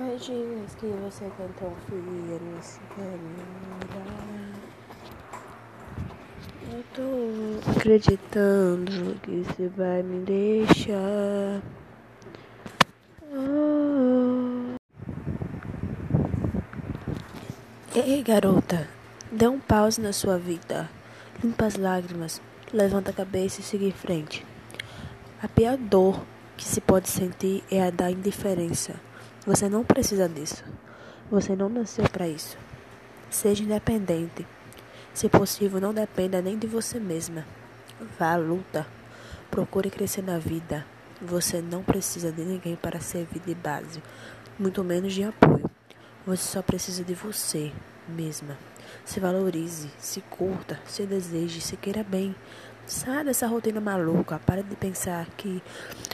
Dias que você quer confia nesse caminho. Eu tô acreditando que você vai me deixar. Oh. Ei, garota, dê um pause na sua vida. Limpa as lágrimas, levanta a cabeça e siga em frente. A pior dor que se pode sentir é a da indiferença. Você não precisa disso. Você não nasceu para isso. Seja independente. Se possível, não dependa nem de você mesma. Vá à luta. Procure crescer na vida. Você não precisa de ninguém para servir de base, muito menos de apoio. Você só precisa de você mesma. Se valorize, se curta, se deseje, se queira bem. Saia dessa rotina maluca. Pare de pensar que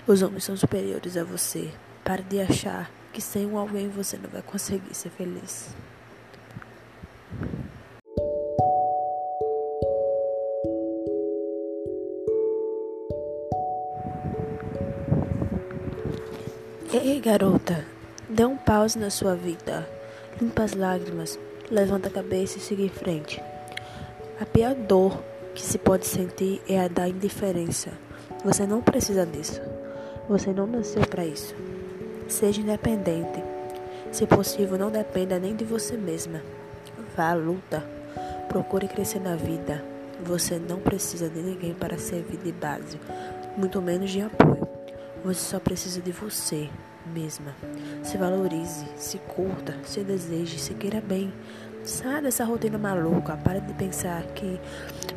os homens são superiores a você. Pare de achar que sem um alguém você não vai conseguir ser feliz. Ei, garota, dê um pause na sua vida. Limpa as lágrimas, levanta a cabeça e siga em frente. A pior dor que se pode sentir é a da indiferença. Você não precisa disso. Você não nasceu para isso. Seja independente. Se possível, não dependa nem de você mesma. Vá à luta. Procure crescer na vida. Você não precisa de ninguém para servir de base, muito menos de apoio. Você só precisa de você mesma. Se valorize, se curta, se deseje, se queira bem. Saia dessa rotina maluca. Pare de pensar que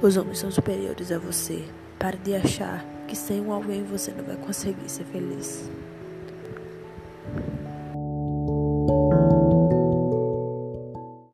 os homens são superiores a você. Pare de achar que sem um alguém você não vai conseguir ser feliz.